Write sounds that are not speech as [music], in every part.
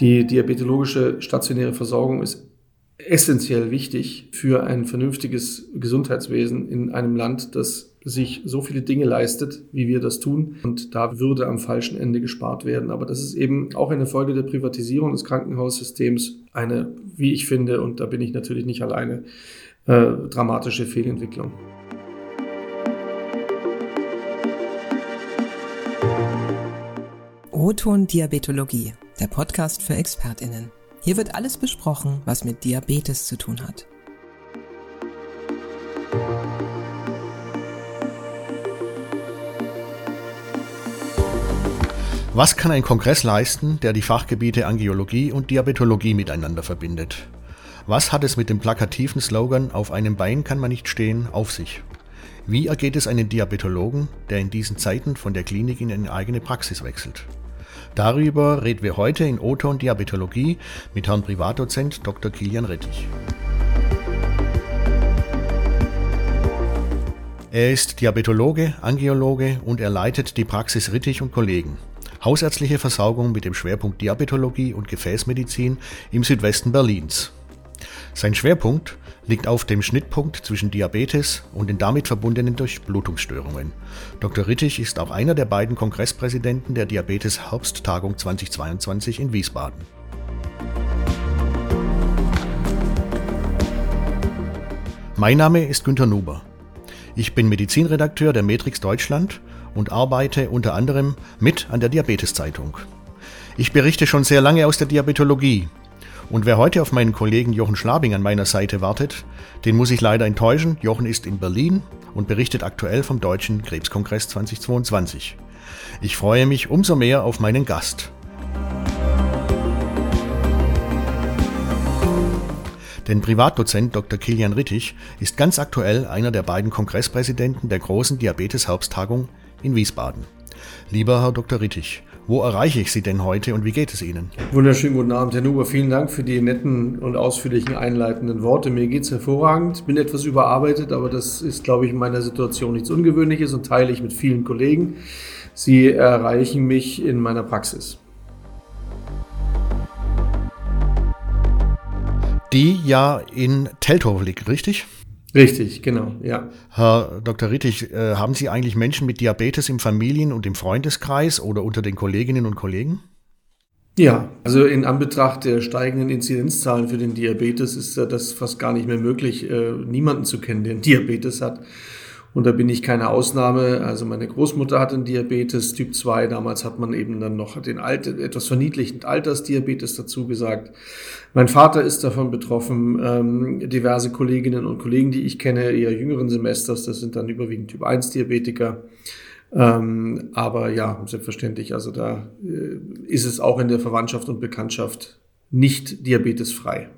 Die diabetologische stationäre Versorgung ist essentiell wichtig für ein vernünftiges Gesundheitswesen in einem Land, das sich so viele Dinge leistet, wie wir das tun. Und da würde am falschen Ende gespart werden. Aber das ist eben auch eine Folge der Privatisierung des Krankenhaussystems. Eine, wie ich finde, und da bin ich natürlich nicht alleine, äh, dramatische Fehlentwicklung. O-Ton Diabetologie, der Podcast für ExpertInnen. Hier wird alles besprochen, was mit Diabetes zu tun hat. Was kann ein Kongress leisten, der die Fachgebiete Angiologie und Diabetologie miteinander verbindet? Was hat es mit dem plakativen Slogan Auf einem Bein kann man nicht stehen auf sich? Wie ergeht es einem Diabetologen, der in diesen Zeiten von der Klinik in eine eigene Praxis wechselt? Darüber reden wir heute in O-Ton Diabetologie mit Herrn Privatdozent Dr. Kilian Rettich. Er ist Diabetologe, Angiologe und er leitet die Praxis Rittich und Kollegen. Hausärztliche Versorgung mit dem Schwerpunkt Diabetologie und Gefäßmedizin im Südwesten Berlins. Sein Schwerpunkt liegt auf dem Schnittpunkt zwischen Diabetes und den damit verbundenen Durchblutungsstörungen. Dr. Rittich ist auch einer der beiden Kongresspräsidenten der Diabetes Herbsttagung 2022 in Wiesbaden. Mein Name ist Günter Nuber. Ich bin Medizinredakteur der Matrix Deutschland und arbeite unter anderem mit an der Diabeteszeitung. Ich berichte schon sehr lange aus der Diabetologie. Und wer heute auf meinen Kollegen Jochen Schlabing an meiner Seite wartet, den muss ich leider enttäuschen. Jochen ist in Berlin und berichtet aktuell vom Deutschen Krebskongress 2022. Ich freue mich umso mehr auf meinen Gast. Denn Privatdozent Dr. Kilian Rittich ist ganz aktuell einer der beiden Kongresspräsidenten der großen Diabetes-Herbsttagung in Wiesbaden. Lieber Herr Dr. Rittich, wo erreiche ich Sie denn heute und wie geht es Ihnen? Wunderschönen guten Abend, Herr Nuber. Vielen Dank für die netten und ausführlichen einleitenden Worte. Mir geht es hervorragend. Bin etwas überarbeitet, aber das ist, glaube ich, in meiner Situation nichts Ungewöhnliches und teile ich mit vielen Kollegen. Sie erreichen mich in meiner Praxis. Die ja in Teltow liegt, richtig? Richtig, genau, ja. Herr Dr. Rittig, äh, haben Sie eigentlich Menschen mit Diabetes im Familien- und im Freundeskreis oder unter den Kolleginnen und Kollegen? Ja, also in Anbetracht der steigenden Inzidenzzahlen für den Diabetes ist das fast gar nicht mehr möglich, äh, niemanden zu kennen, der einen [laughs] Diabetes hat. Und da bin ich keine Ausnahme. Also meine Großmutter hatte einen Diabetes Typ 2. Damals hat man eben dann noch den Alt etwas verniedlichend Altersdiabetes dazu gesagt. Mein Vater ist davon betroffen. Ähm, diverse Kolleginnen und Kollegen, die ich kenne, eher jüngeren Semesters, das sind dann überwiegend Typ 1 Diabetiker. Ähm, aber ja, selbstverständlich, also da äh, ist es auch in der Verwandtschaft und Bekanntschaft nicht diabetesfrei.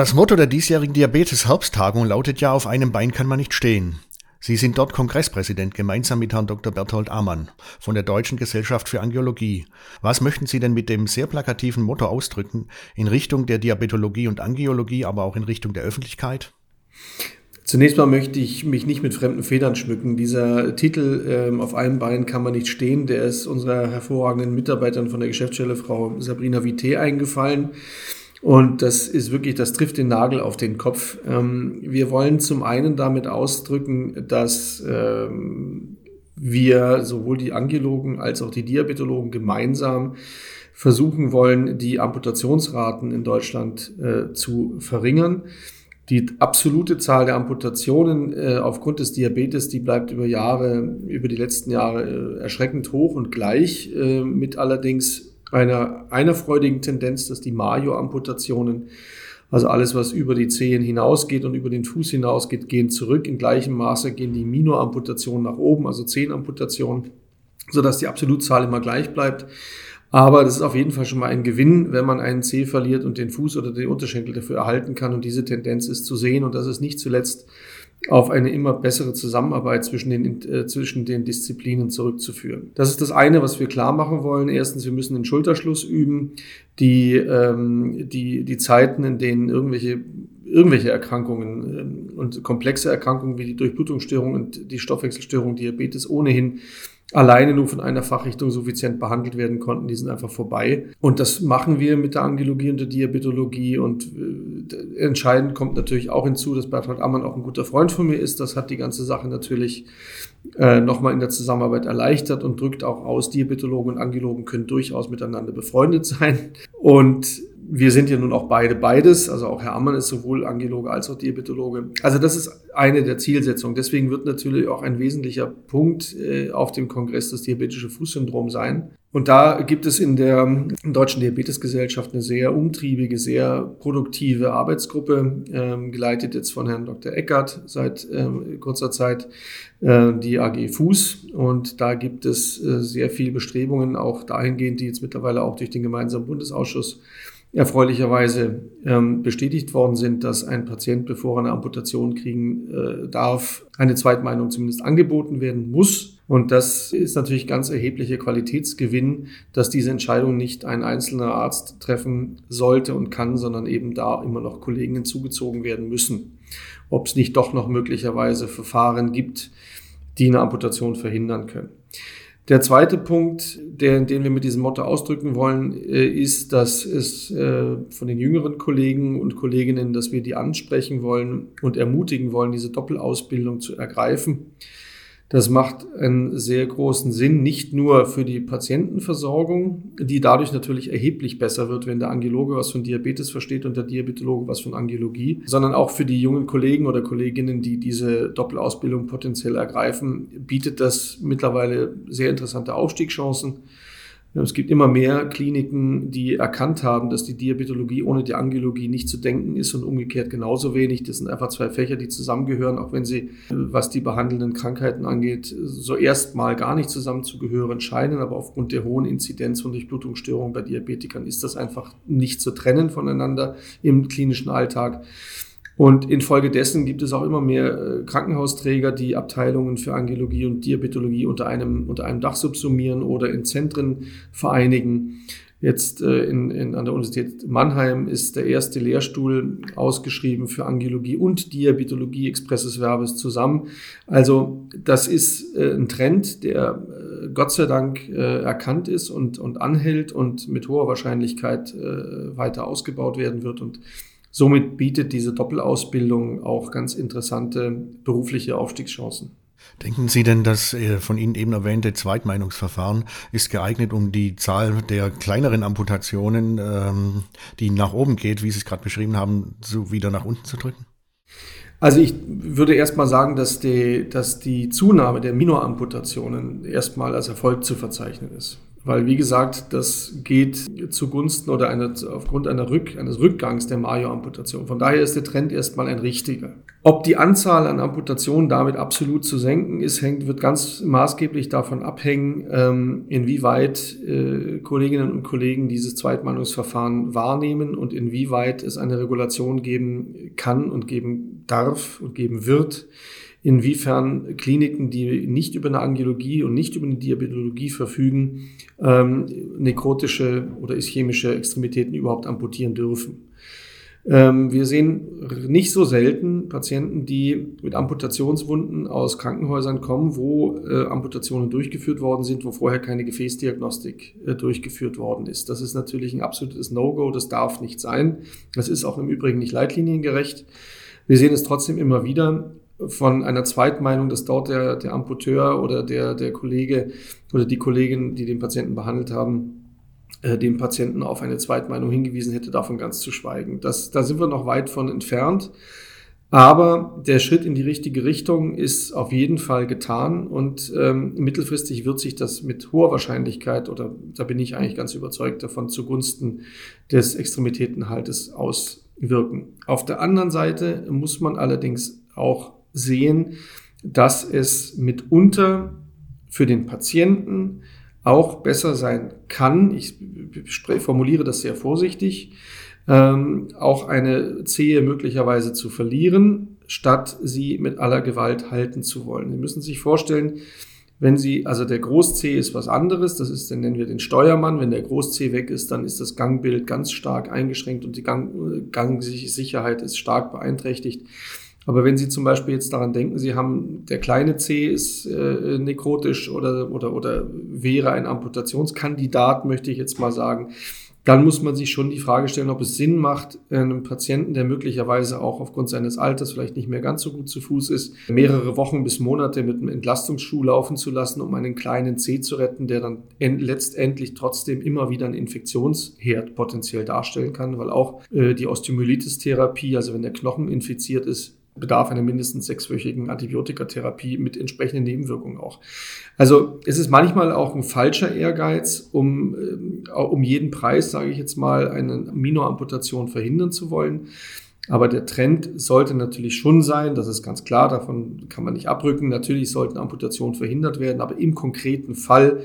Das Motto der diesjährigen Diabetes-Herbsttagung lautet ja, auf einem Bein kann man nicht stehen. Sie sind dort Kongresspräsident gemeinsam mit Herrn Dr. Berthold Amann von der Deutschen Gesellschaft für Angiologie. Was möchten Sie denn mit dem sehr plakativen Motto ausdrücken in Richtung der Diabetologie und Angiologie, aber auch in Richtung der Öffentlichkeit? Zunächst mal möchte ich mich nicht mit fremden Federn schmücken. Dieser Titel ähm, auf einem Bein kann man nicht stehen, der ist unserer hervorragenden Mitarbeiterin von der Geschäftsstelle Frau Sabrina Vité eingefallen. Und das ist wirklich, das trifft den Nagel auf den Kopf. Ähm, wir wollen zum einen damit ausdrücken, dass ähm, wir sowohl die Angiologen als auch die Diabetologen gemeinsam versuchen wollen, die Amputationsraten in Deutschland äh, zu verringern. Die absolute Zahl der Amputationen äh, aufgrund des Diabetes, die bleibt über Jahre, über die letzten Jahre äh, erschreckend hoch und gleich, äh, mit allerdings einer, einer freudigen Tendenz, dass die Mayo-Amputationen, also alles, was über die Zehen hinausgeht und über den Fuß hinausgeht, gehen zurück. In gleichem Maße gehen die Mino-Amputationen nach oben, also Zehenamputationen, sodass die Absolutzahl immer gleich bleibt. Aber das ist auf jeden Fall schon mal ein Gewinn, wenn man einen Zeh verliert und den Fuß oder den Unterschenkel dafür erhalten kann. Und diese Tendenz ist zu sehen. Und das ist nicht zuletzt auf eine immer bessere Zusammenarbeit zwischen den, äh, zwischen den Disziplinen zurückzuführen. Das ist das eine, was wir klar machen wollen. Erstens, wir müssen den Schulterschluss üben. Die, ähm, die, die Zeiten, in denen irgendwelche, irgendwelche Erkrankungen ähm, und komplexe Erkrankungen wie die Durchblutungsstörung und die Stoffwechselstörung, Diabetes ohnehin alleine nur von einer Fachrichtung suffizient behandelt werden konnten, die sind einfach vorbei. Und das machen wir mit der Angiologie und der Diabetologie. Und äh, entscheidend kommt natürlich auch hinzu, dass Bertrand Ammann auch ein guter Freund von mir ist. Das hat die ganze Sache natürlich äh, nochmal in der Zusammenarbeit erleichtert und drückt auch aus, Diabetologen und Angiologen können durchaus miteinander befreundet sein. Und wir sind ja nun auch beide beides, also auch Herr Ammann ist sowohl Angiologe als auch Diabetologe. Also das ist eine der Zielsetzungen. Deswegen wird natürlich auch ein wesentlicher Punkt äh, auf dem Kongress das diabetische Fußsyndrom sein. Und da gibt es in der Deutschen Diabetesgesellschaft eine sehr umtriebige, sehr produktive Arbeitsgruppe, ähm, geleitet jetzt von Herrn Dr. Eckert seit ähm, kurzer Zeit, äh, die AG Fuß. Und da gibt es äh, sehr viele Bestrebungen, auch dahingehend, die jetzt mittlerweile auch durch den gemeinsamen Bundesausschuss erfreulicherweise ähm, bestätigt worden sind, dass ein Patient, bevor er eine Amputation kriegen äh, darf, eine Zweitmeinung zumindest angeboten werden muss. Und das ist natürlich ganz erheblicher Qualitätsgewinn, dass diese Entscheidung nicht ein einzelner Arzt treffen sollte und kann, sondern eben da immer noch Kollegen hinzugezogen werden müssen. Ob es nicht doch noch möglicherweise Verfahren gibt, die eine Amputation verhindern können. Der zweite Punkt, der, den wir mit diesem Motto ausdrücken wollen, äh, ist, dass es äh, von den jüngeren Kollegen und Kolleginnen, dass wir die ansprechen wollen und ermutigen wollen, diese Doppelausbildung zu ergreifen. Das macht einen sehr großen Sinn, nicht nur für die Patientenversorgung, die dadurch natürlich erheblich besser wird, wenn der Angiologe was von Diabetes versteht und der Diabetologe was von Angiologie, sondern auch für die jungen Kollegen oder Kolleginnen, die diese Doppelausbildung potenziell ergreifen, bietet das mittlerweile sehr interessante Aufstiegschancen. Es gibt immer mehr Kliniken, die erkannt haben, dass die Diabetologie ohne die Angiologie nicht zu denken ist und umgekehrt genauso wenig. Das sind einfach zwei Fächer, die zusammengehören, auch wenn sie, was die behandelnden Krankheiten angeht, so erstmal gar nicht zusammenzugehören scheinen. Aber aufgrund der hohen Inzidenz von Durchblutungsstörungen bei Diabetikern ist das einfach nicht zu trennen voneinander im klinischen Alltag. Und infolgedessen gibt es auch immer mehr äh, Krankenhausträger, die Abteilungen für Angiologie und Diabetologie unter einem, unter einem Dach subsumieren oder in Zentren vereinigen. Jetzt äh, in, in, an der Universität Mannheim ist der erste Lehrstuhl ausgeschrieben für Angiologie und Diabetologie expresses Verbes zusammen. Also das ist äh, ein Trend, der äh, Gott sei Dank erkannt ist und, und anhält und mit hoher Wahrscheinlichkeit weiter ausgebaut werden wird. Und Somit bietet diese Doppelausbildung auch ganz interessante berufliche Aufstiegschancen. Denken Sie denn, das äh, von Ihnen eben erwähnte Zweitmeinungsverfahren ist geeignet, um die Zahl der kleineren Amputationen, ähm, die nach oben geht, wie Sie es gerade beschrieben haben, so wieder nach unten zu drücken? Also ich würde erstmal sagen, dass die, dass die Zunahme der Minoramputationen erstmal als Erfolg zu verzeichnen ist. Weil, wie gesagt, das geht zugunsten oder eine, aufgrund einer Rück, eines Rückgangs der Mayo-Amputation. Von daher ist der Trend erstmal ein richtiger. Ob die Anzahl an Amputationen damit absolut zu senken ist, hängt, wird ganz maßgeblich davon abhängen, ähm, inwieweit äh, Kolleginnen und Kollegen dieses Zweitmeinungsverfahren wahrnehmen und inwieweit es eine Regulation geben kann und geben darf und geben wird, inwiefern Kliniken, die nicht über eine Angiologie und nicht über eine Diabetologie verfügen, ähm, nekrotische oder ischämische Extremitäten überhaupt amputieren dürfen. Ähm, wir sehen nicht so selten Patienten, die mit Amputationswunden aus Krankenhäusern kommen, wo äh, Amputationen durchgeführt worden sind, wo vorher keine Gefäßdiagnostik äh, durchgeführt worden ist. Das ist natürlich ein absolutes No-Go, das darf nicht sein. Das ist auch im Übrigen nicht leitliniengerecht. Wir sehen es trotzdem immer wieder, von einer Zweitmeinung, dass dort der, der Amputeur oder der, der Kollege oder die Kollegin, die den Patienten behandelt haben, äh, den Patienten auf eine Zweitmeinung hingewiesen hätte, davon ganz zu schweigen. Das, da sind wir noch weit von entfernt. Aber der Schritt in die richtige Richtung ist auf jeden Fall getan und ähm, mittelfristig wird sich das mit hoher Wahrscheinlichkeit, oder da bin ich eigentlich ganz überzeugt davon, zugunsten des Extremitätenhaltes auswirken. Auf der anderen Seite muss man allerdings auch sehen, dass es mitunter für den Patienten auch besser sein kann, ich formuliere das sehr vorsichtig, ähm, auch eine Zehe möglicherweise zu verlieren, statt sie mit aller Gewalt halten zu wollen. Sie müssen sich vorstellen, wenn Sie, also der Groß-C ist was anderes, das ist, dann nennen wir den Steuermann. Wenn der Groß-C weg ist, dann ist das Gangbild ganz stark eingeschränkt und die Gang, Gangsicherheit ist stark beeinträchtigt. Aber wenn Sie zum Beispiel jetzt daran denken, Sie haben, der kleine C ist äh, nekrotisch oder, oder, oder wäre ein Amputationskandidat, möchte ich jetzt mal sagen, dann muss man sich schon die Frage stellen, ob es Sinn macht, einem Patienten, der möglicherweise auch aufgrund seines Alters vielleicht nicht mehr ganz so gut zu Fuß ist, mehrere Wochen bis Monate mit einem Entlastungsschuh laufen zu lassen, um einen kleinen C zu retten, der dann letztendlich trotzdem immer wieder einen Infektionsherd potenziell darstellen kann, weil auch äh, die Osteomyelitis-Therapie, also wenn der Knochen infiziert ist, bedarf einer mindestens sechswöchigen Antibiotikatherapie mit entsprechenden Nebenwirkungen auch. Also es ist manchmal auch ein falscher Ehrgeiz, um, äh, um jeden Preis, sage ich jetzt mal, eine Minoamputation verhindern zu wollen. Aber der Trend sollte natürlich schon sein, das ist ganz klar, davon kann man nicht abrücken. Natürlich sollten Amputationen verhindert werden, aber im konkreten Fall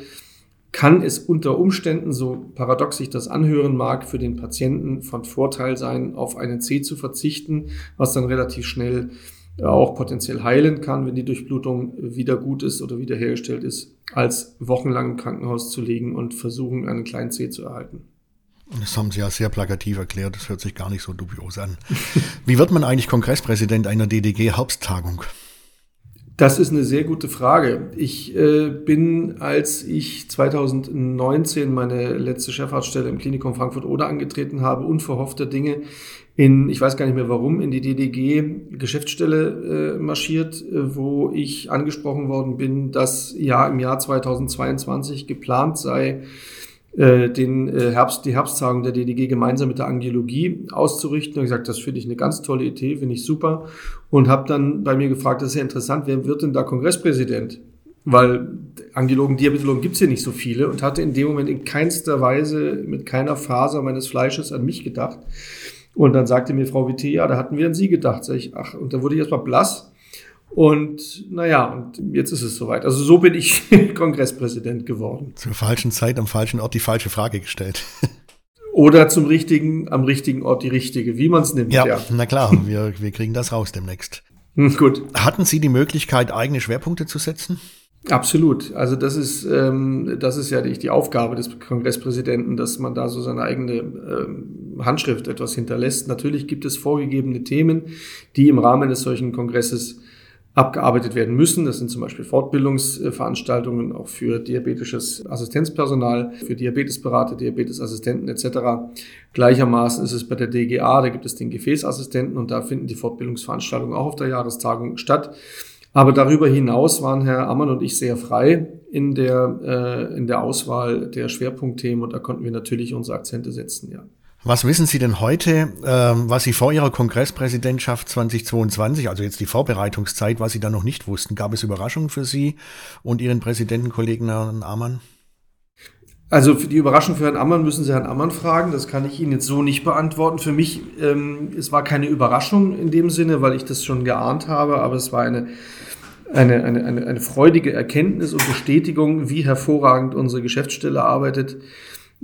kann es unter Umständen, so paradox sich das anhören mag, für den Patienten von Vorteil sein, auf einen C zu verzichten, was dann relativ schnell äh, auch potenziell heilen kann, wenn die Durchblutung wieder gut ist oder wiederhergestellt ist, als wochenlang im Krankenhaus zu liegen und versuchen, einen kleinen C zu erhalten. Das haben Sie ja sehr plakativ erklärt, das hört sich gar nicht so dubios an. Wie wird man eigentlich Kongresspräsident einer DDG-Herbsttagung? Das ist eine sehr gute Frage. Ich äh, bin, als ich 2019 meine letzte Chefarztstelle im Klinikum Frankfurt-Oder angetreten habe, unverhoffter Dinge in, ich weiß gar nicht mehr warum, in die DDG-Geschäftsstelle äh, marschiert, wo ich angesprochen worden bin, dass ja im Jahr 2022 geplant sei, den äh, Herbst, die Herbsttagung der DDG gemeinsam mit der Angiologie auszurichten. Und gesagt, das finde ich eine ganz tolle Idee, finde ich super. Und habe dann bei mir gefragt, das ist ja interessant, wer wird denn da Kongresspräsident? Weil Angiologen, Diabetologen gibt es hier nicht so viele und hatte in dem Moment in keinster Weise mit keiner Faser meines Fleisches an mich gedacht. Und dann sagte mir Frau Witte, ja, da hatten wir an Sie gedacht. Sag ich, ach, und da wurde ich erstmal blass und naja, und jetzt ist es soweit. Also so bin ich [laughs] Kongresspräsident geworden. Zur falschen Zeit am falschen Ort die falsche Frage gestellt. [laughs] Oder zum richtigen, am richtigen Ort die richtige, wie man es nimmt. Ja, ja, na klar, [laughs] wir, wir kriegen das raus demnächst. Hm, gut. Hatten Sie die Möglichkeit, eigene Schwerpunkte zu setzen? Absolut. Also das ist, ähm, das ist ja die, die Aufgabe des Kongresspräsidenten, dass man da so seine eigene ähm, Handschrift etwas hinterlässt. Natürlich gibt es vorgegebene Themen, die im Rahmen des solchen Kongresses abgearbeitet werden müssen. Das sind zum Beispiel Fortbildungsveranstaltungen auch für diabetisches Assistenzpersonal, für Diabetesberater, Diabetesassistenten etc. Gleichermaßen ist es bei der DGA, da gibt es den Gefäßassistenten und da finden die Fortbildungsveranstaltungen auch auf der Jahrestagung statt. Aber darüber hinaus waren Herr Ammann und ich sehr frei in der, äh, in der Auswahl der Schwerpunktthemen und da konnten wir natürlich unsere Akzente setzen, ja. Was wissen Sie denn heute, ähm, was Sie vor Ihrer Kongresspräsidentschaft 2022, also jetzt die Vorbereitungszeit, was Sie da noch nicht wussten? Gab es Überraschungen für Sie und Ihren Präsidentenkollegen Herrn Ammann? Also für die Überraschung für Herrn Ammann müssen Sie Herrn Ammann fragen. Das kann ich Ihnen jetzt so nicht beantworten. Für mich, ähm, es war keine Überraschung in dem Sinne, weil ich das schon geahnt habe, aber es war eine, eine, eine, eine, eine freudige Erkenntnis und Bestätigung, wie hervorragend unsere Geschäftsstelle arbeitet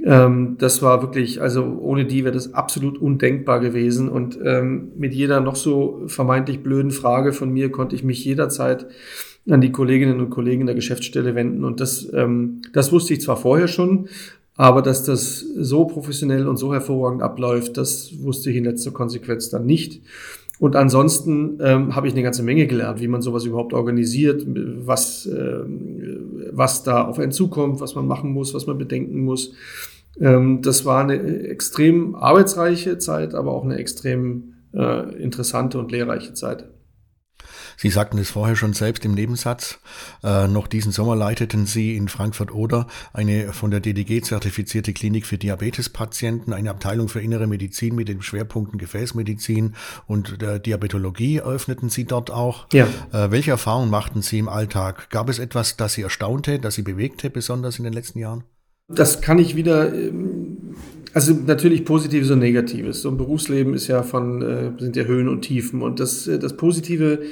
ähm, das war wirklich, also ohne die wäre das absolut undenkbar gewesen. Und ähm, mit jeder noch so vermeintlich blöden Frage von mir konnte ich mich jederzeit an die Kolleginnen und Kollegen der Geschäftsstelle wenden. Und das, ähm, das wusste ich zwar vorher schon, aber dass das so professionell und so hervorragend abläuft, das wusste ich in letzter Konsequenz dann nicht. Und ansonsten ähm, habe ich eine ganze Menge gelernt, wie man sowas überhaupt organisiert, was, äh, was da auf einen zukommt, was man machen muss, was man bedenken muss. Ähm, das war eine extrem arbeitsreiche Zeit, aber auch eine extrem äh, interessante und lehrreiche Zeit. Sie sagten es vorher schon selbst im Nebensatz. Äh, noch diesen Sommer leiteten Sie in Frankfurt-Oder eine von der DDG zertifizierte Klinik für Diabetespatienten, eine Abteilung für innere Medizin mit den Schwerpunkten Gefäßmedizin und der Diabetologie eröffneten Sie dort auch. Ja. Äh, welche Erfahrungen machten Sie im Alltag? Gab es etwas, das Sie erstaunte, das Sie bewegte, besonders in den letzten Jahren? Das kann ich wieder, ähm, also natürlich Positives und Negatives. So ein Berufsleben ist ja von, äh, sind ja Höhen und Tiefen. Und das, äh, das Positive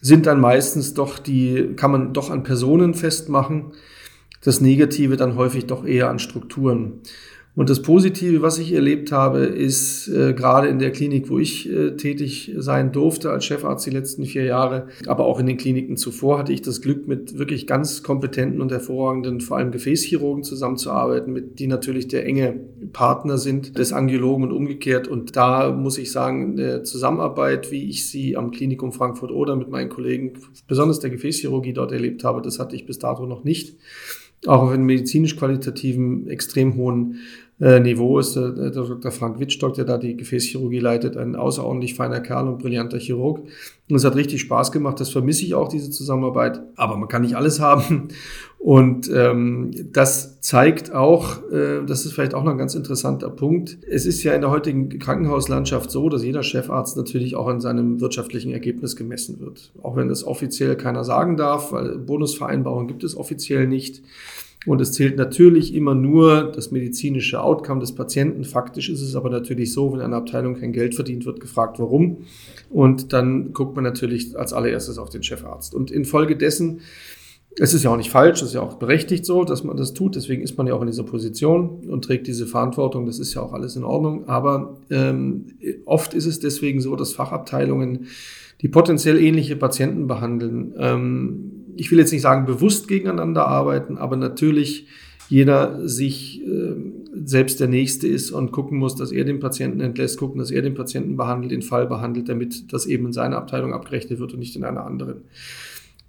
sind dann meistens doch die, kann man doch an Personen festmachen. Das Negative dann häufig doch eher an Strukturen. Und das Positive, was ich erlebt habe, ist äh, gerade in der Klinik, wo ich äh, tätig sein durfte als Chefarzt die letzten vier Jahre, aber auch in den Kliniken zuvor hatte ich das Glück, mit wirklich ganz kompetenten und hervorragenden, vor allem Gefäßchirurgen zusammenzuarbeiten, mit die natürlich der enge Partner sind des Angiologen und umgekehrt. Und da muss ich sagen, der Zusammenarbeit, wie ich sie am Klinikum Frankfurt oder mit meinen Kollegen, besonders der Gefäßchirurgie dort erlebt habe, das hatte ich bis dato noch nicht auch auf einem medizinisch qualitativen, extrem hohen äh, Niveau ist äh, der Dr. Frank Wittstock, der da die Gefäßchirurgie leitet, ein außerordentlich feiner Kerl und brillanter Chirurg. Und es hat richtig Spaß gemacht. Das vermisse ich auch, diese Zusammenarbeit. Aber man kann nicht alles haben. Und ähm, das zeigt auch, äh, das ist vielleicht auch noch ein ganz interessanter Punkt. Es ist ja in der heutigen Krankenhauslandschaft so, dass jeder Chefarzt natürlich auch an seinem wirtschaftlichen Ergebnis gemessen wird. Auch wenn das offiziell keiner sagen darf, weil Bonusvereinbarungen gibt es offiziell nicht. Und es zählt natürlich immer nur das medizinische Outcome des Patienten. Faktisch ist es aber natürlich so, wenn eine Abteilung kein Geld verdient, wird gefragt, warum. Und dann guckt man natürlich als allererstes auf den Chefarzt. Und infolgedessen, es ist ja auch nicht falsch, es ist ja auch berechtigt so, dass man das tut. Deswegen ist man ja auch in dieser Position und trägt diese Verantwortung. Das ist ja auch alles in Ordnung. Aber ähm, oft ist es deswegen so, dass Fachabteilungen, die potenziell ähnliche Patienten behandeln, ähm, ich will jetzt nicht sagen bewusst gegeneinander arbeiten, aber natürlich jeder sich äh, selbst der Nächste ist und gucken muss, dass er den Patienten entlässt, gucken, dass er den Patienten behandelt, den Fall behandelt, damit das eben in seiner Abteilung abgerechnet wird und nicht in einer anderen.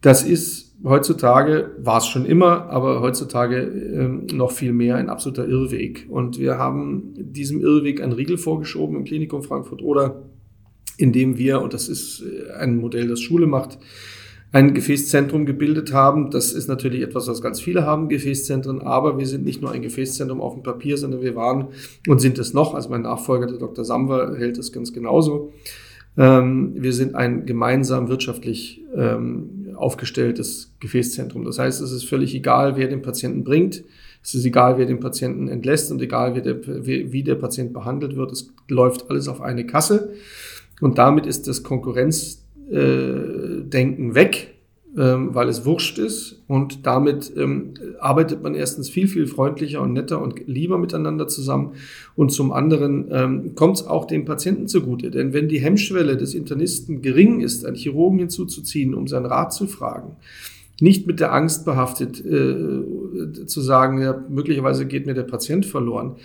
Das ist heutzutage, war es schon immer, aber heutzutage äh, noch viel mehr ein absoluter Irrweg. Und wir haben diesem Irrweg einen Riegel vorgeschoben im Klinikum Frankfurt oder indem wir, und das ist äh, ein Modell, das Schule macht, ein Gefäßzentrum gebildet haben. Das ist natürlich etwas, was ganz viele haben, Gefäßzentren, aber wir sind nicht nur ein Gefäßzentrum auf dem Papier, sondern wir waren und sind es noch, also mein Nachfolger, der Dr. Samwer, hält es ganz genauso. Ähm, wir sind ein gemeinsam wirtschaftlich ähm, aufgestelltes Gefäßzentrum. Das heißt, es ist völlig egal, wer den Patienten bringt. Es ist egal, wer den Patienten entlässt und egal, wie der, wie der Patient behandelt wird. Es läuft alles auf eine Kasse. Und damit ist das Konkurrenz äh, Denken weg, ähm, weil es wurscht ist. Und damit ähm, arbeitet man erstens viel, viel freundlicher und netter und lieber miteinander zusammen. Und zum anderen ähm, kommt es auch dem Patienten zugute. Denn wenn die Hemmschwelle des Internisten gering ist, einen Chirurgen hinzuzuziehen, um seinen Rat zu fragen, nicht mit der Angst behaftet äh, zu sagen, ja, möglicherweise geht mir der Patient verloren,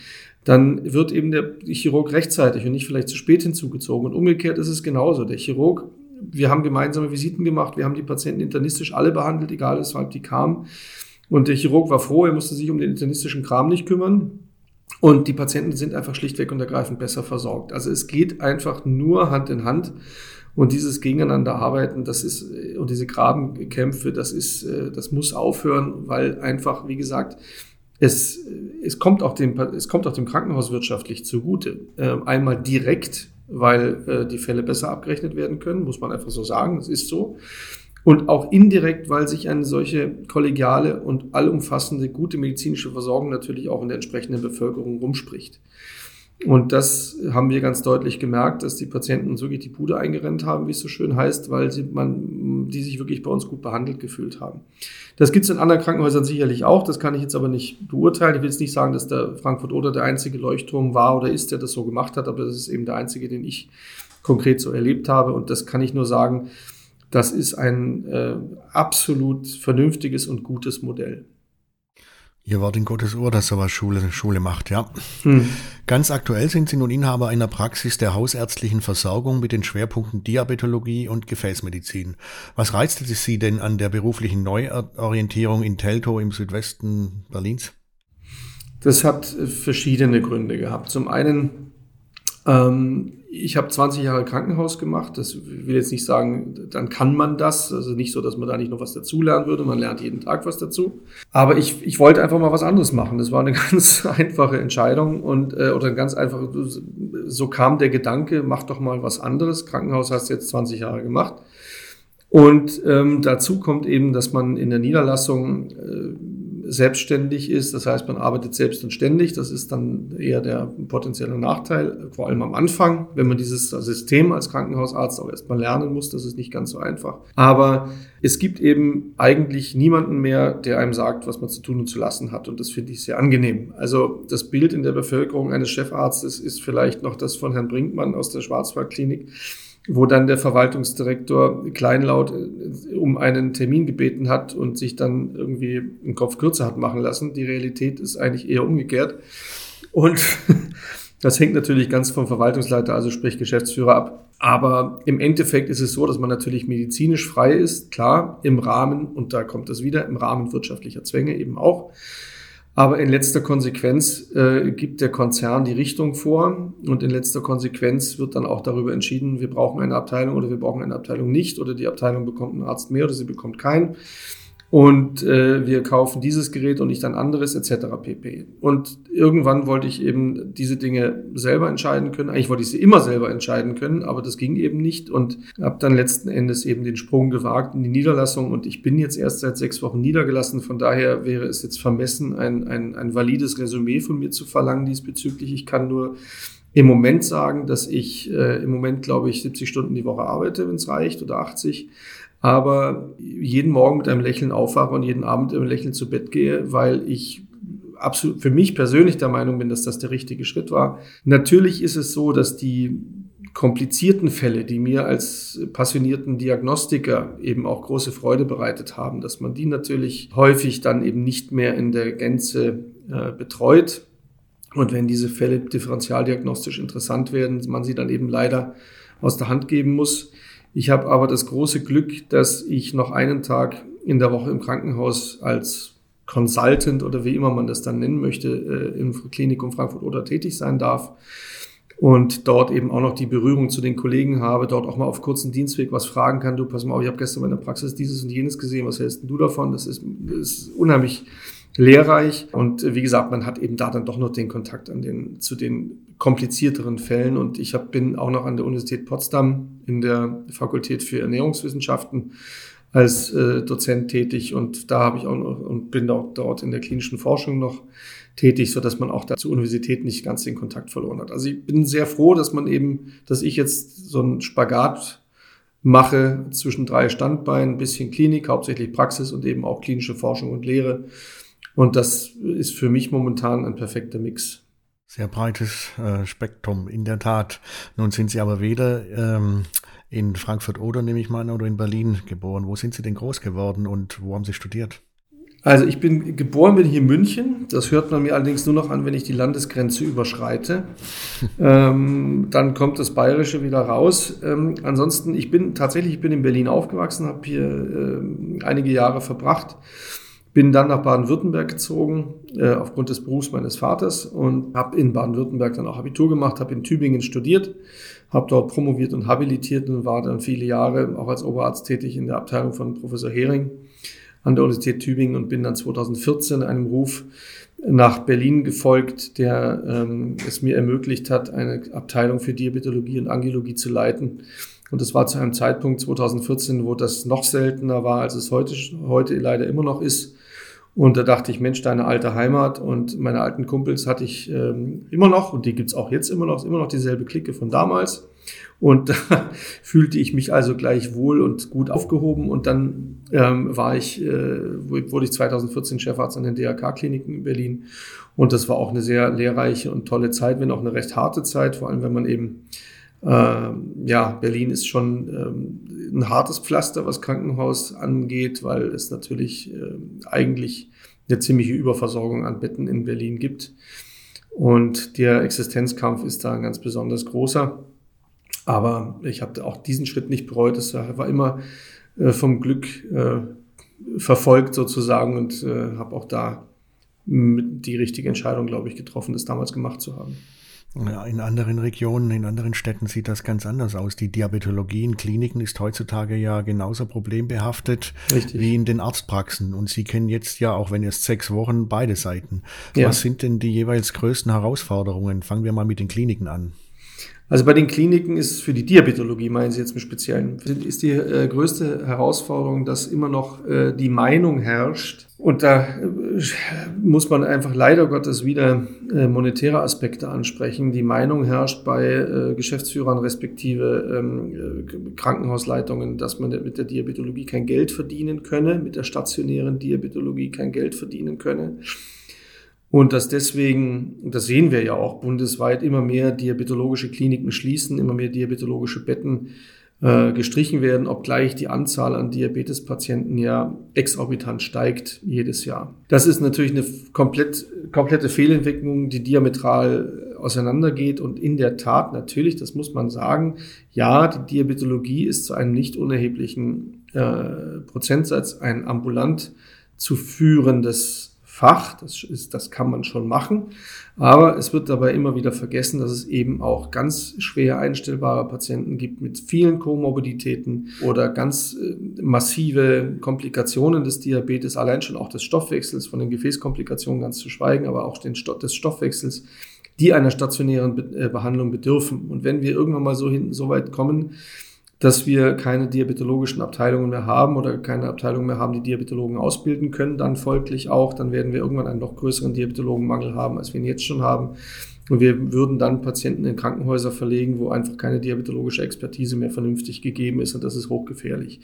dann wird eben der Chirurg rechtzeitig und nicht vielleicht zu spät hinzugezogen. Und umgekehrt ist es genauso. Der Chirurg wir haben gemeinsame Visiten gemacht, wir haben die Patienten internistisch alle behandelt, egal weshalb die kamen. Und der Chirurg war froh, er musste sich um den internistischen Kram nicht kümmern. Und die Patienten sind einfach schlichtweg und ergreifend besser versorgt. Also es geht einfach nur Hand in Hand. Und dieses Gegeneinander arbeiten, das ist, und diese Grabenkämpfe, das ist, das muss aufhören, weil einfach, wie gesagt, es, es kommt auch dem, es kommt auch dem Krankenhaus wirtschaftlich zugute. Ähm, einmal direkt weil äh, die Fälle besser abgerechnet werden können, muss man einfach so sagen, es ist so. Und auch indirekt, weil sich eine solche kollegiale und allumfassende gute medizinische Versorgung natürlich auch in der entsprechenden Bevölkerung rumspricht. Und das haben wir ganz deutlich gemerkt, dass die Patienten uns wirklich die Pude eingerennt haben, wie es so schön heißt, weil sie, man, die sich wirklich bei uns gut behandelt gefühlt haben. Das gibt es in anderen Krankenhäusern sicherlich auch, das kann ich jetzt aber nicht beurteilen. Ich will jetzt nicht sagen, dass der Frankfurt oder der einzige Leuchtturm war oder ist, der das so gemacht hat, aber das ist eben der einzige, den ich konkret so erlebt habe. Und das kann ich nur sagen, das ist ein äh, absolut vernünftiges und gutes Modell. Ihr Wort in Gottes Ohr, dass sowas Schule, Schule macht, ja. Hm. Ganz aktuell sind Sie nun Inhaber einer Praxis der hausärztlichen Versorgung mit den Schwerpunkten Diabetologie und Gefäßmedizin. Was reizte Sie denn an der beruflichen Neuorientierung in Teltow im Südwesten Berlins? Das hat verschiedene Gründe gehabt. Zum einen ähm, ich habe 20 Jahre Krankenhaus gemacht. Das will jetzt nicht sagen, dann kann man das. Also nicht so, dass man da nicht noch was dazulernen würde. Man lernt jeden Tag was dazu. Aber ich, ich wollte einfach mal was anderes machen. Das war eine [laughs] ganz einfache Entscheidung und äh, oder ein ganz einfach. So kam der Gedanke, mach doch mal was anderes. Krankenhaus hast du jetzt 20 Jahre gemacht. Und ähm, dazu kommt eben, dass man in der Niederlassung äh, selbstständig ist. Das heißt, man arbeitet selbst und ständig. Das ist dann eher der potenzielle Nachteil, vor allem am Anfang, wenn man dieses System als Krankenhausarzt auch erstmal lernen muss. Das ist nicht ganz so einfach. Aber es gibt eben eigentlich niemanden mehr, der einem sagt, was man zu tun und zu lassen hat. Und das finde ich sehr angenehm. Also das Bild in der Bevölkerung eines Chefarztes ist vielleicht noch das von Herrn Brinkmann aus der Schwarzwaldklinik wo dann der Verwaltungsdirektor kleinlaut äh, um einen Termin gebeten hat und sich dann irgendwie einen Kopf kürzer hat machen lassen. Die Realität ist eigentlich eher umgekehrt. Und [laughs] das hängt natürlich ganz vom Verwaltungsleiter, also sprich Geschäftsführer ab. Aber im Endeffekt ist es so, dass man natürlich medizinisch frei ist, klar, im Rahmen, und da kommt das wieder, im Rahmen wirtschaftlicher Zwänge eben auch. Aber in letzter Konsequenz äh, gibt der Konzern die Richtung vor und in letzter Konsequenz wird dann auch darüber entschieden, wir brauchen eine Abteilung oder wir brauchen eine Abteilung nicht oder die Abteilung bekommt einen Arzt mehr oder sie bekommt keinen und äh, wir kaufen dieses Gerät und nicht ein anderes etc. pp. Und irgendwann wollte ich eben diese Dinge selber entscheiden können. Eigentlich wollte ich sie immer selber entscheiden können, aber das ging eben nicht und habe dann letzten Endes eben den Sprung gewagt in die Niederlassung und ich bin jetzt erst seit sechs Wochen niedergelassen. Von daher wäre es jetzt vermessen, ein, ein, ein valides Resümee von mir zu verlangen diesbezüglich. Ich kann nur im Moment sagen, dass ich äh, im Moment, glaube ich, 70 Stunden die Woche arbeite, wenn es reicht, oder 80 aber jeden Morgen mit einem Lächeln aufwache und jeden Abend mit einem Lächeln zu Bett gehe, weil ich absolut für mich persönlich der Meinung bin, dass das der richtige Schritt war. Natürlich ist es so, dass die komplizierten Fälle, die mir als passionierten Diagnostiker eben auch große Freude bereitet haben, dass man die natürlich häufig dann eben nicht mehr in der Gänze äh, betreut. Und wenn diese Fälle differentialdiagnostisch interessant werden, man sie dann eben leider aus der Hand geben muss. Ich habe aber das große Glück, dass ich noch einen Tag in der Woche im Krankenhaus als Consultant oder wie immer man das dann nennen möchte, äh, im Klinikum Frankfurt oder tätig sein darf und dort eben auch noch die Berührung zu den Kollegen habe, dort auch mal auf kurzen Dienstweg was fragen kann. Du, pass mal auf, ich habe gestern in der Praxis dieses und jenes gesehen, was hältst du davon? Das ist, das ist unheimlich lehrreich. Und wie gesagt, man hat eben da dann doch noch den Kontakt an den, zu den komplizierteren Fällen. Und ich hab, bin auch noch an der Universität Potsdam in der Fakultät für Ernährungswissenschaften als äh, Dozent tätig und da habe ich auch noch und bin auch dort in der klinischen Forschung noch tätig, so dass man auch da zur Universität nicht ganz den Kontakt verloren hat. Also ich bin sehr froh, dass man eben, dass ich jetzt so einen Spagat mache zwischen drei Standbeinen, ein bisschen Klinik, hauptsächlich Praxis und eben auch klinische Forschung und Lehre und das ist für mich momentan ein perfekter Mix. Sehr breites äh, Spektrum, in der Tat. Nun sind Sie aber weder ähm, in Frankfurt oder, nehme ich mal an, oder in Berlin geboren. Wo sind Sie denn groß geworden und wo haben Sie studiert? Also ich bin geboren bin hier in München. Das hört man mir allerdings nur noch an, wenn ich die Landesgrenze überschreite. [laughs] ähm, dann kommt das Bayerische wieder raus. Ähm, ansonsten, ich bin tatsächlich, ich bin in Berlin aufgewachsen, habe hier äh, einige Jahre verbracht bin dann nach Baden-Württemberg gezogen, äh, aufgrund des Berufs meines Vaters und habe in Baden-Württemberg dann auch Abitur gemacht, habe in Tübingen studiert, habe dort promoviert und habilitiert und war dann viele Jahre auch als Oberarzt tätig in der Abteilung von Professor Hering an der Universität Tübingen und bin dann 2014 einem Ruf nach Berlin gefolgt, der ähm, es mir ermöglicht hat, eine Abteilung für Diabetologie und Angiologie zu leiten. Und das war zu einem Zeitpunkt 2014, wo das noch seltener war, als es heute, heute leider immer noch ist. Und da dachte ich, Mensch, deine alte Heimat und meine alten Kumpels hatte ich ähm, immer noch und die gibt's auch jetzt immer noch, immer noch dieselbe Clique von damals. Und [laughs] da fühlte ich mich also gleich wohl und gut aufgehoben. Und dann ähm, war ich, äh, wurde ich 2014 Chefarzt an den DRK-Kliniken in Berlin. Und das war auch eine sehr lehrreiche und tolle Zeit, wenn auch eine recht harte Zeit, vor allem wenn man eben ja, Berlin ist schon ähm, ein hartes Pflaster, was Krankenhaus angeht, weil es natürlich äh, eigentlich eine ziemliche Überversorgung an Betten in Berlin gibt. Und der Existenzkampf ist da ein ganz besonders großer. Aber ich habe auch diesen Schritt nicht bereut. Es war immer äh, vom Glück äh, verfolgt sozusagen und äh, habe auch da die richtige Entscheidung, glaube ich, getroffen, das damals gemacht zu haben. Ja, in anderen Regionen, in anderen Städten sieht das ganz anders aus. Die Diabetologie in Kliniken ist heutzutage ja genauso problembehaftet Richtig. wie in den Arztpraxen. Und Sie kennen jetzt ja, auch wenn erst sechs Wochen, beide Seiten. Ja. Was sind denn die jeweils größten Herausforderungen? Fangen wir mal mit den Kliniken an. Also bei den Kliniken ist für die Diabetologie, meinen Sie jetzt im Speziellen, ist die äh, größte Herausforderung, dass immer noch äh, die Meinung herrscht. Und da äh, muss man einfach leider Gottes wieder äh, monetäre Aspekte ansprechen. Die Meinung herrscht bei äh, Geschäftsführern respektive ähm, äh, Krankenhausleitungen, dass man mit der Diabetologie kein Geld verdienen könne, mit der stationären Diabetologie kein Geld verdienen könne. Und dass deswegen, das sehen wir ja auch bundesweit, immer mehr diabetologische Kliniken schließen, immer mehr diabetologische Betten äh, gestrichen werden, obgleich die Anzahl an Diabetespatienten ja exorbitant steigt jedes Jahr. Das ist natürlich eine komplett, komplette Fehlentwicklung, die diametral auseinandergeht und in der Tat natürlich, das muss man sagen, ja, die Diabetologie ist zu einem nicht unerheblichen äh, Prozentsatz ein ambulant zu führendes Fach. Das, ist, das kann man schon machen. Aber es wird dabei immer wieder vergessen, dass es eben auch ganz schwer einstellbare Patienten gibt mit vielen Komorbiditäten oder ganz äh, massive Komplikationen des Diabetes, allein schon auch des Stoffwechsels, von den Gefäßkomplikationen ganz zu schweigen, aber auch den des Stoffwechsels, die einer stationären äh, Behandlung bedürfen. Und wenn wir irgendwann mal so hinten so weit kommen, dass wir keine diabetologischen Abteilungen mehr haben oder keine Abteilungen mehr haben, die Diabetologen ausbilden können, dann folglich auch, dann werden wir irgendwann einen noch größeren Diabetologenmangel haben, als wir ihn jetzt schon haben. Und wir würden dann Patienten in Krankenhäuser verlegen, wo einfach keine diabetologische Expertise mehr vernünftig gegeben ist und das ist hochgefährlich.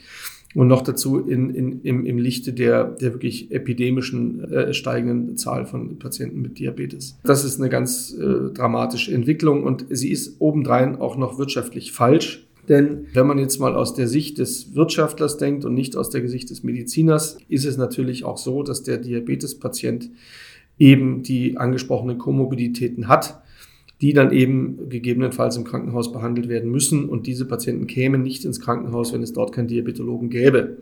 Und noch dazu in, in, im, im Lichte der, der wirklich epidemischen äh, steigenden Zahl von Patienten mit Diabetes. Das ist eine ganz äh, dramatische Entwicklung und sie ist obendrein auch noch wirtschaftlich falsch denn wenn man jetzt mal aus der Sicht des Wirtschaftlers denkt und nicht aus der Sicht des Mediziners, ist es natürlich auch so, dass der Diabetespatient eben die angesprochenen Komorbiditäten hat, die dann eben gegebenenfalls im Krankenhaus behandelt werden müssen. Und diese Patienten kämen nicht ins Krankenhaus, wenn es dort keinen Diabetologen gäbe.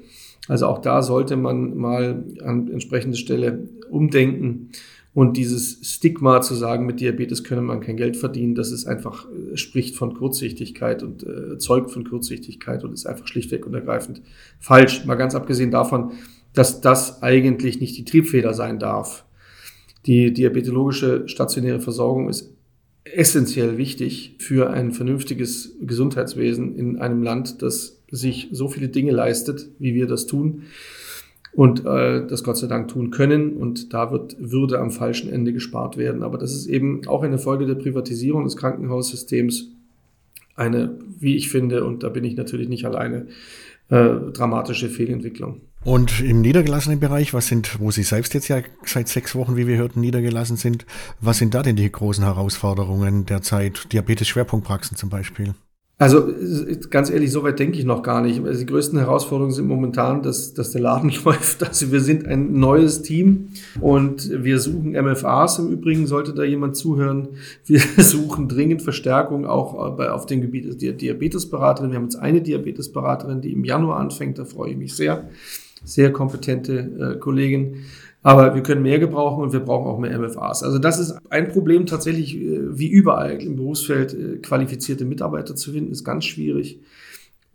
Also auch da sollte man mal an entsprechender Stelle umdenken und dieses Stigma zu sagen, mit Diabetes könne man kein Geld verdienen, das ist einfach, äh, spricht von Kurzsichtigkeit und äh, zeugt von Kurzsichtigkeit und ist einfach schlichtweg und ergreifend falsch. Mal ganz abgesehen davon, dass das eigentlich nicht die Triebfeder sein darf. Die diabetologische stationäre Versorgung ist essentiell wichtig für ein vernünftiges Gesundheitswesen in einem Land, das sich so viele Dinge leistet, wie wir das tun und äh, das Gott sei Dank tun können. Und da wird Würde am falschen Ende gespart werden. Aber das ist eben auch eine Folge der Privatisierung des Krankenhaussystems. Eine, wie ich finde, und da bin ich natürlich nicht alleine, äh, dramatische Fehlentwicklung. Und im niedergelassenen Bereich, was sind, wo Sie selbst jetzt ja seit sechs Wochen, wie wir hörten, niedergelassen sind, was sind da denn die großen Herausforderungen derzeit? Diabetes-Schwerpunktpraxen zum Beispiel? Also ganz ehrlich, so weit denke ich noch gar nicht. Die größten Herausforderungen sind momentan, dass, dass der Laden [laughs] läuft. Also wir sind ein neues Team und wir suchen MFAs im Übrigen, sollte da jemand zuhören. Wir [laughs] suchen dringend Verstärkung auch bei, auf dem Gebiet der Diabetesberaterin. Wir haben jetzt eine Diabetesberaterin, die im Januar anfängt, da freue ich mich sehr. Sehr kompetente äh, Kollegin. Aber wir können mehr gebrauchen und wir brauchen auch mehr MFAs. Also das ist ein Problem tatsächlich, äh, wie überall im Berufsfeld, äh, qualifizierte Mitarbeiter zu finden, ist ganz schwierig.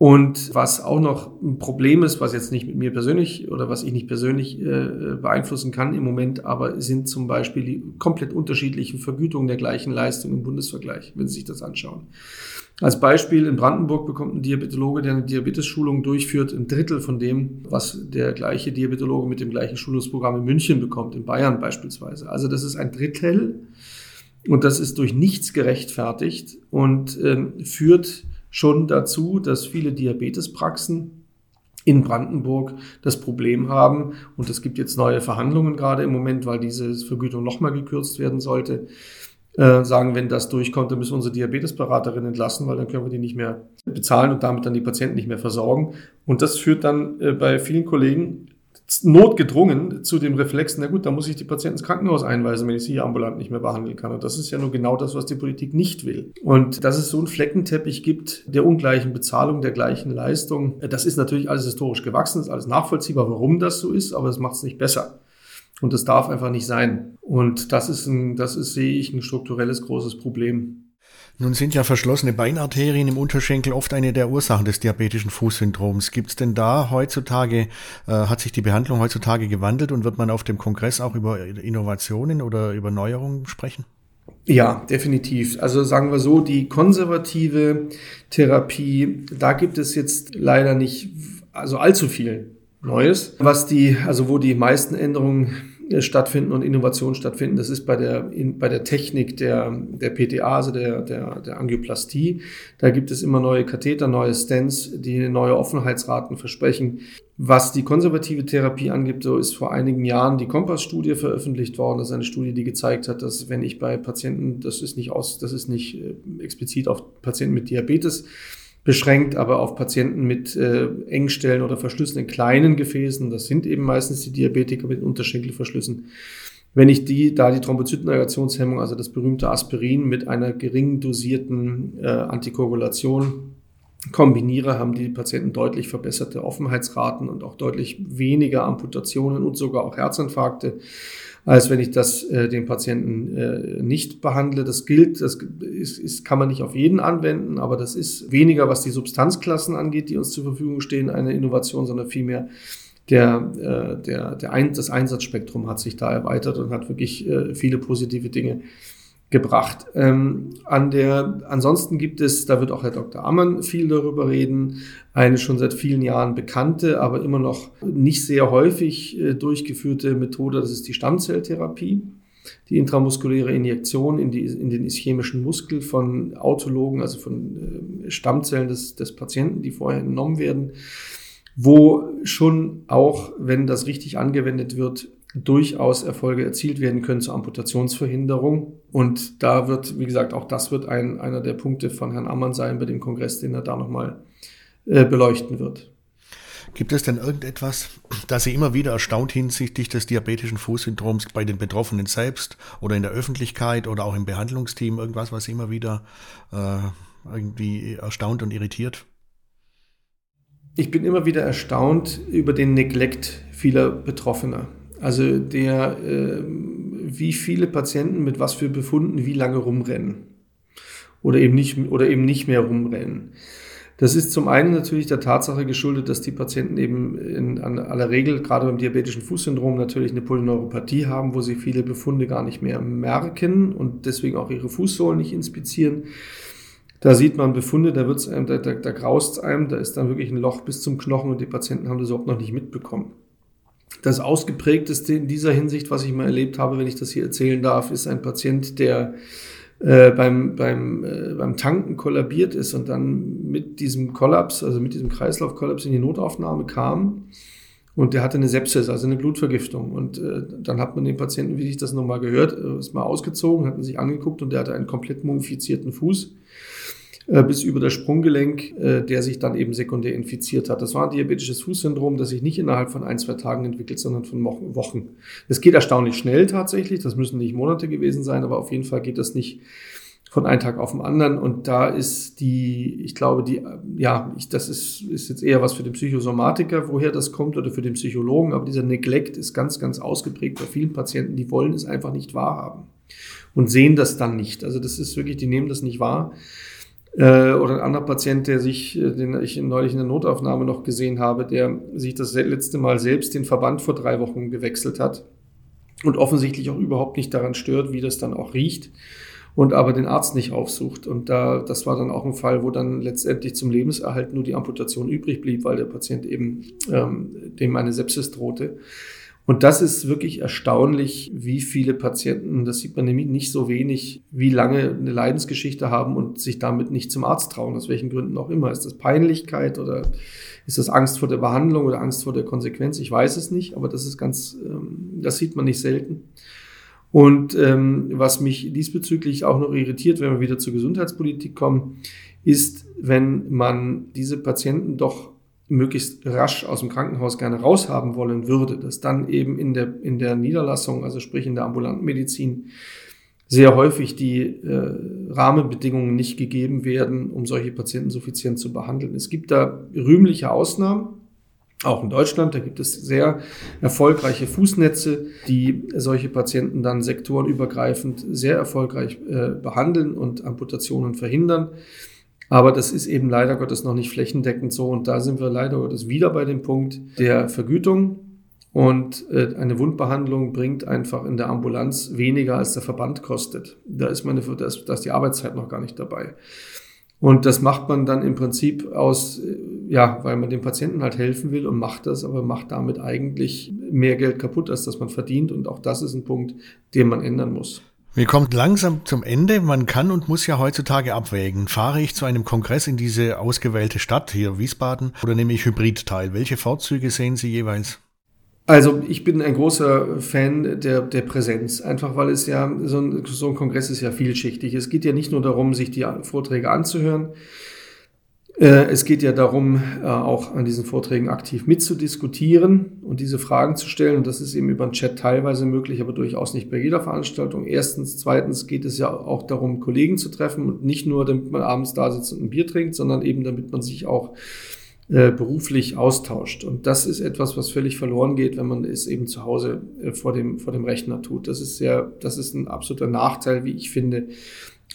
Und was auch noch ein Problem ist, was jetzt nicht mit mir persönlich oder was ich nicht persönlich äh, beeinflussen kann im Moment, aber sind zum Beispiel die komplett unterschiedlichen Vergütungen der gleichen Leistung im Bundesvergleich, wenn Sie sich das anschauen. Als Beispiel in Brandenburg bekommt ein Diabetologe, der eine Diabetesschulung durchführt, ein Drittel von dem, was der gleiche Diabetologe mit dem gleichen Schulungsprogramm in München bekommt, in Bayern beispielsweise. Also das ist ein Drittel und das ist durch nichts gerechtfertigt und ähm, führt schon dazu, dass viele Diabetespraxen in Brandenburg das Problem haben, und es gibt jetzt neue Verhandlungen gerade im Moment, weil diese Vergütung nochmal gekürzt werden sollte, äh, sagen, wenn das durchkommt, dann müssen wir unsere Diabetesberaterin entlassen, weil dann können wir die nicht mehr bezahlen und damit dann die Patienten nicht mehr versorgen. Und das führt dann äh, bei vielen Kollegen notgedrungen zu dem Reflex, na gut, da muss ich die Patienten ins Krankenhaus einweisen, wenn ich sie hier ambulant nicht mehr behandeln kann. Und das ist ja nur genau das, was die Politik nicht will. Und dass es so einen Fleckenteppich gibt der ungleichen Bezahlung, der gleichen Leistung, das ist natürlich alles historisch gewachsen, ist alles nachvollziehbar, warum das so ist, aber es macht es nicht besser. Und das darf einfach nicht sein. Und das ist ein, das ist, sehe ich, ein strukturelles großes Problem. Nun sind ja verschlossene Beinarterien im Unterschenkel oft eine der Ursachen des diabetischen Fußsyndroms. Gibt es denn da heutzutage, äh, hat sich die Behandlung heutzutage gewandelt und wird man auf dem Kongress auch über Innovationen oder über Neuerungen sprechen? Ja, definitiv. Also sagen wir so, die konservative Therapie, da gibt es jetzt leider nicht also allzu viel Neues. Was die, also wo die meisten Änderungen stattfinden und Innovationen stattfinden. Das ist bei der, in, bei der Technik der, der PTA, also der, der, der Angioplastie. Da gibt es immer neue Katheter, neue Stents, die neue Offenheitsraten versprechen. Was die konservative Therapie angibt, so ist vor einigen Jahren die Kompass-Studie veröffentlicht worden. Das ist eine Studie, die gezeigt hat, dass wenn ich bei Patienten, das ist nicht aus, das ist nicht äh, explizit auf Patienten mit Diabetes, beschränkt, aber auf Patienten mit äh, Engstellen oder Verschlüssen in kleinen Gefäßen, das sind eben meistens die Diabetiker mit Unterschenkelverschlüssen. Wenn ich die, da die Thrombozytenaggregationshemmung, also das berühmte Aspirin mit einer gering dosierten äh, Antikoagulation kombiniere, haben die Patienten deutlich verbesserte Offenheitsraten und auch deutlich weniger Amputationen und sogar auch Herzinfarkte als wenn ich das äh, den Patienten äh, nicht behandle. Das gilt, das ist, ist, kann man nicht auf jeden anwenden, aber das ist weniger, was die Substanzklassen angeht, die uns zur Verfügung stehen, eine Innovation, sondern vielmehr der, äh, der, der Ein das Einsatzspektrum hat sich da erweitert und hat wirklich äh, viele positive Dinge gebracht. Ähm, an der, ansonsten gibt es, da wird auch Herr Dr. Ammann viel darüber reden, eine schon seit vielen Jahren bekannte, aber immer noch nicht sehr häufig äh, durchgeführte Methode, das ist die Stammzelltherapie. Die intramuskuläre Injektion in, die, in den ischämischen Muskel von Autologen, also von äh, Stammzellen des, des Patienten, die vorher entnommen werden, wo schon auch, wenn das richtig angewendet wird, durchaus Erfolge erzielt werden können zur Amputationsverhinderung. Und da wird, wie gesagt, auch das wird ein, einer der Punkte von Herrn Ammann sein bei dem Kongress, den er da nochmal äh, beleuchten wird. Gibt es denn irgendetwas, das Sie immer wieder erstaunt hinsichtlich des diabetischen Fußsyndroms bei den Betroffenen selbst oder in der Öffentlichkeit oder auch im Behandlungsteam? Irgendwas, was Sie immer wieder äh, irgendwie erstaunt und irritiert? Ich bin immer wieder erstaunt über den Neglekt vieler Betroffener. Also der, äh, wie viele Patienten mit was für Befunden wie lange rumrennen oder eben nicht, oder eben nicht mehr rumrennen. Das ist zum einen natürlich der Tatsache geschuldet, dass die Patienten eben in, aller Regel, gerade beim diabetischen Fußsyndrom, natürlich eine Polyneuropathie haben, wo sie viele Befunde gar nicht mehr merken und deswegen auch ihre Fußsohlen nicht inspizieren. Da sieht man Befunde, da wird's einem, da, da, da graust einem, da ist dann wirklich ein Loch bis zum Knochen und die Patienten haben das überhaupt noch nicht mitbekommen. Das ausgeprägteste in dieser Hinsicht, was ich mal erlebt habe, wenn ich das hier erzählen darf, ist ein Patient, der äh, beim, beim, äh, beim Tanken kollabiert ist und dann mit diesem Kollaps, also mit diesem Kreislaufkollaps in die Notaufnahme kam. Und der hatte eine Sepsis, also eine Blutvergiftung. Und äh, dann hat man den Patienten, wie sich das nochmal gehört, äh, ist mal ausgezogen, hat man sich angeguckt und der hatte einen komplett mumifizierten Fuß. Äh, bis über das Sprunggelenk, äh, der sich dann eben sekundär infiziert hat. Das war ein diabetisches Fußsyndrom, das sich nicht innerhalb von ein, zwei Tagen entwickelt, sondern von Wochen. Es geht erstaunlich schnell tatsächlich, das müssen nicht Monate gewesen sein, aber auf jeden Fall geht das nicht von einem Tag auf den anderen. Und da ist die, ich glaube, die, ja, ich, das ist, ist jetzt eher was für den Psychosomatiker, woher das kommt oder für den Psychologen, aber dieser Neglect ist ganz, ganz ausgeprägt bei vielen Patienten, die wollen es einfach nicht wahrhaben und sehen das dann nicht. Also das ist wirklich, die nehmen das nicht wahr. Äh, oder ein anderer Patient, der sich, äh, den ich neulich in der Notaufnahme noch gesehen habe, der sich das letzte Mal selbst den Verband vor drei Wochen gewechselt hat und offensichtlich auch überhaupt nicht daran stört, wie das dann auch riecht und aber den Arzt nicht aufsucht. Und da, das war dann auch ein Fall, wo dann letztendlich zum Lebenserhalt nur die Amputation übrig blieb, weil der Patient eben ähm, dem eine Sepsis drohte. Und das ist wirklich erstaunlich, wie viele Patienten, das sieht man nämlich nicht so wenig, wie lange eine Leidensgeschichte haben und sich damit nicht zum Arzt trauen, aus welchen Gründen auch immer. Ist das Peinlichkeit oder ist das Angst vor der Behandlung oder Angst vor der Konsequenz? Ich weiß es nicht, aber das ist ganz, ähm, das sieht man nicht selten. Und ähm, was mich diesbezüglich auch noch irritiert, wenn wir wieder zur Gesundheitspolitik kommen, ist, wenn man diese Patienten doch möglichst rasch aus dem Krankenhaus gerne raushaben wollen würde, dass dann eben in der, in der Niederlassung, also sprich in der ambulanten Medizin, sehr häufig die äh, Rahmenbedingungen nicht gegeben werden, um solche Patienten suffizient zu behandeln. Es gibt da rühmliche Ausnahmen, auch in Deutschland, da gibt es sehr erfolgreiche Fußnetze, die solche Patienten dann sektorenübergreifend sehr erfolgreich äh, behandeln und Amputationen verhindern. Aber das ist eben leider Gottes noch nicht flächendeckend so. Und da sind wir leider Gottes wieder bei dem Punkt der Vergütung. Und äh, eine Wundbehandlung bringt einfach in der Ambulanz weniger, als der Verband kostet. Da ist, meine, da ist, da ist die Arbeitszeit noch gar nicht dabei. Und das macht man dann im Prinzip aus, äh, ja, weil man dem Patienten halt helfen will und macht das, aber macht damit eigentlich mehr Geld kaputt, als das man verdient. Und auch das ist ein Punkt, den man ändern muss. Wir kommen langsam zum Ende. Man kann und muss ja heutzutage abwägen. Fahre ich zu einem Kongress in diese ausgewählte Stadt, hier Wiesbaden, oder nehme ich Hybrid teil? Welche Vorzüge sehen Sie jeweils? Also ich bin ein großer Fan der, der Präsenz, einfach weil es ja, so ein, so ein Kongress ist ja vielschichtig. Es geht ja nicht nur darum, sich die Vorträge anzuhören, es geht ja darum, äh, auch an diesen Vorträgen aktiv mitzudiskutieren und diese Fragen zu stellen. Und das ist eben über den Chat teilweise möglich, aber durchaus nicht bei jeder Veranstaltung. Erstens. Zweitens geht es ja auch darum, Kollegen zu treffen und nicht nur, damit man abends da sitzt und ein Bier trinkt, sondern eben, damit man sich auch äh, beruflich austauscht. Und das ist etwas, was völlig verloren geht, wenn man es eben zu Hause äh, vor, dem, vor dem Rechner tut. Das ist sehr, das ist ein absoluter Nachteil, wie ich finde,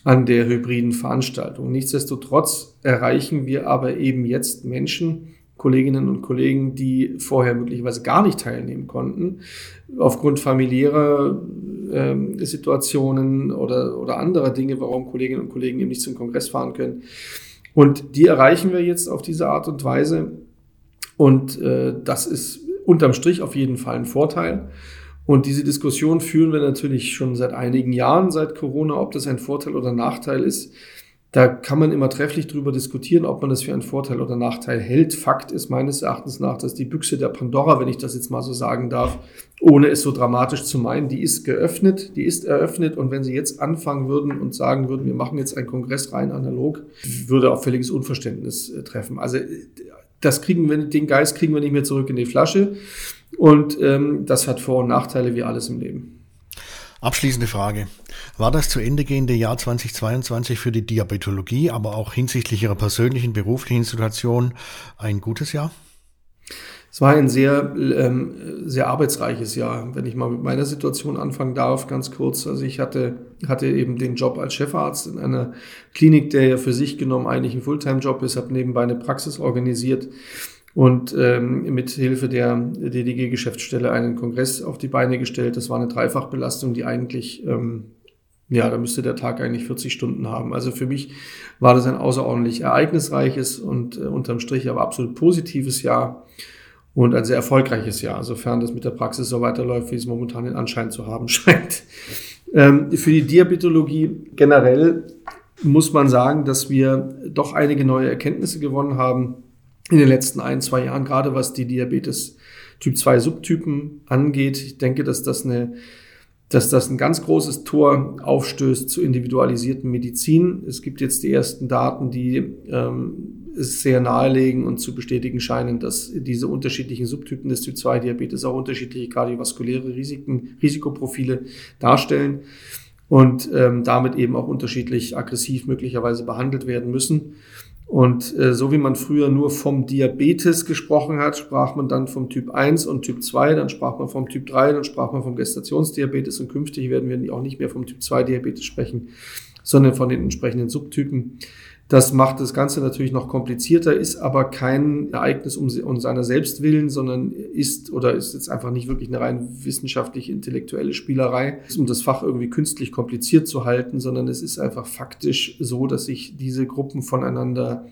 an der hybriden Veranstaltung. Nichtsdestotrotz erreichen wir aber eben jetzt Menschen, Kolleginnen und Kollegen, die vorher möglicherweise gar nicht teilnehmen konnten, aufgrund familiärer äh, Situationen oder, oder anderer Dinge, warum Kolleginnen und Kollegen eben nicht zum Kongress fahren können. Und die erreichen wir jetzt auf diese Art und Weise. Und äh, das ist unterm Strich auf jeden Fall ein Vorteil. Und diese Diskussion führen wir natürlich schon seit einigen Jahren, seit Corona, ob das ein Vorteil oder Nachteil ist. Da kann man immer trefflich darüber diskutieren, ob man das für einen Vorteil oder Nachteil hält. Fakt ist meines Erachtens nach, dass die Büchse der Pandora, wenn ich das jetzt mal so sagen darf, ohne es so dramatisch zu meinen, die ist geöffnet, die ist eröffnet. Und wenn Sie jetzt anfangen würden und sagen würden, wir machen jetzt einen Kongress rein analog, würde auch völliges Unverständnis äh, treffen. Also das kriegen wir, den Geist kriegen wir nicht mehr zurück in die Flasche. Und ähm, das hat Vor- und Nachteile wie alles im Leben. Abschließende Frage. War das zu Ende gehende Jahr 2022 für die Diabetologie, aber auch hinsichtlich Ihrer persönlichen beruflichen Situation ein gutes Jahr? Es war ein sehr, ähm, sehr arbeitsreiches Jahr, wenn ich mal mit meiner Situation anfangen darf, ganz kurz. Also ich hatte, hatte eben den Job als Chefarzt in einer Klinik, der ja für sich genommen eigentlich ein Fulltime-Job ist, habe nebenbei eine Praxis organisiert und ähm, mit Hilfe der DDG-Geschäftsstelle einen Kongress auf die Beine gestellt. Das war eine Dreifachbelastung, die eigentlich, ähm, ja, da müsste der Tag eigentlich 40 Stunden haben. Also für mich war das ein außerordentlich ereignisreiches und äh, unterm Strich aber absolut positives Jahr und ein sehr erfolgreiches Jahr, sofern das mit der Praxis so weiterläuft, wie es momentan den Anschein zu haben [laughs] scheint. Ähm, für die Diabetologie generell muss man sagen, dass wir doch einige neue Erkenntnisse gewonnen haben in den letzten ein, zwei Jahren, gerade was die Diabetes Typ 2 Subtypen angeht. Ich denke, dass das eine dass das ein ganz großes Tor aufstößt zu individualisierten Medizin. Es gibt jetzt die ersten Daten, die ähm, es sehr nahelegen und zu bestätigen scheinen, dass diese unterschiedlichen Subtypen des Typ-2-Diabetes auch unterschiedliche kardiovaskuläre Risiken, Risikoprofile darstellen und ähm, damit eben auch unterschiedlich aggressiv möglicherweise behandelt werden müssen. Und äh, so wie man früher nur vom Diabetes gesprochen hat, sprach man dann vom Typ 1 und Typ 2, dann sprach man vom Typ 3, dann sprach man vom Gestationsdiabetes und künftig werden wir auch nicht mehr vom Typ 2 Diabetes sprechen, sondern von den entsprechenden Subtypen. Das macht das Ganze natürlich noch komplizierter, ist aber kein Ereignis um, um seiner selbst willen, sondern ist oder ist jetzt einfach nicht wirklich eine rein wissenschaftlich intellektuelle Spielerei, um das Fach irgendwie künstlich kompliziert zu halten, sondern es ist einfach faktisch so, dass sich diese Gruppen voneinander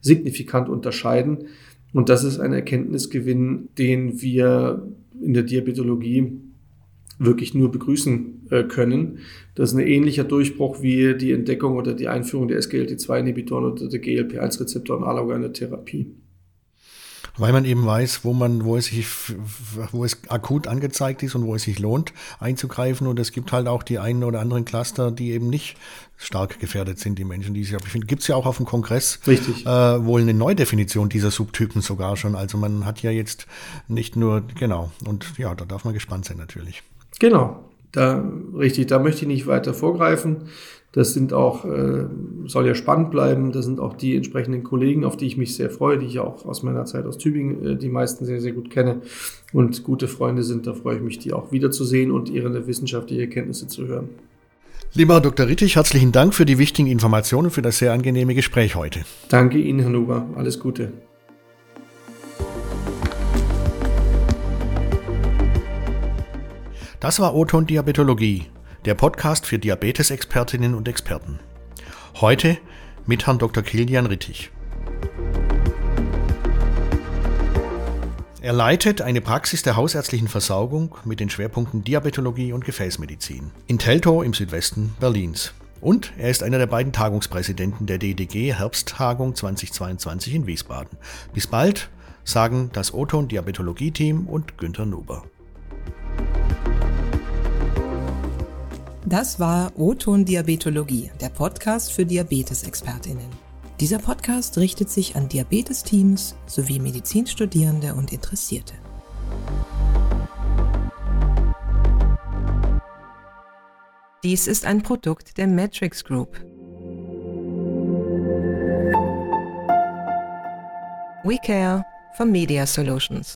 signifikant unterscheiden. Und das ist ein Erkenntnisgewinn, den wir in der Diabetologie wirklich nur begrüßen äh, können. Das ist ein ähnlicher Durchbruch wie die Entdeckung oder die Einführung der SGLT2-Inhibitoren oder der GLP-1-Rezeptoren allergisch in der Therapie. Weil man eben weiß, wo man, wo es sich, wo es akut angezeigt ist und wo es sich lohnt, einzugreifen. Und es gibt halt auch die einen oder anderen Cluster, die eben nicht stark gefährdet sind, die Menschen, die sich, ich finde, gibt es ja auch auf dem Kongress Richtig. Äh, wohl eine Neudefinition dieser Subtypen sogar schon. Also man hat ja jetzt nicht nur, genau, und ja, da darf man gespannt sein natürlich. Genau, da richtig, da möchte ich nicht weiter vorgreifen. Das sind auch, äh, soll ja spannend bleiben. Das sind auch die entsprechenden Kollegen, auf die ich mich sehr freue, die ich auch aus meiner Zeit aus Tübingen äh, die meisten sehr, sehr gut kenne und gute Freunde sind. Da freue ich mich, die auch wiederzusehen und ihre wissenschaftliche Erkenntnisse zu hören. Lieber Dr. Rittig, herzlichen Dank für die wichtigen Informationen, für das sehr angenehme Gespräch heute. Danke Ihnen, Herr Nuber. Alles Gute. Das war Oton Diabetologie, der Podcast für Diabetesexpertinnen und Experten. Heute mit Herrn Dr. Kilian Rittich. Er leitet eine Praxis der hausärztlichen Versorgung mit den Schwerpunkten Diabetologie und Gefäßmedizin in Teltow im Südwesten Berlins. Und er ist einer der beiden Tagungspräsidenten der DDG Herbsttagung 2022 in Wiesbaden. Bis bald, sagen das Oton Diabetologie Team und Günter Nuber. Das war O-Ton Diabetologie, der Podcast für Diabetesexpertinnen. Dieser Podcast richtet sich an Diabetesteams sowie Medizinstudierende und Interessierte. Dies ist ein Produkt der Matrix Group. We care for Media Solutions.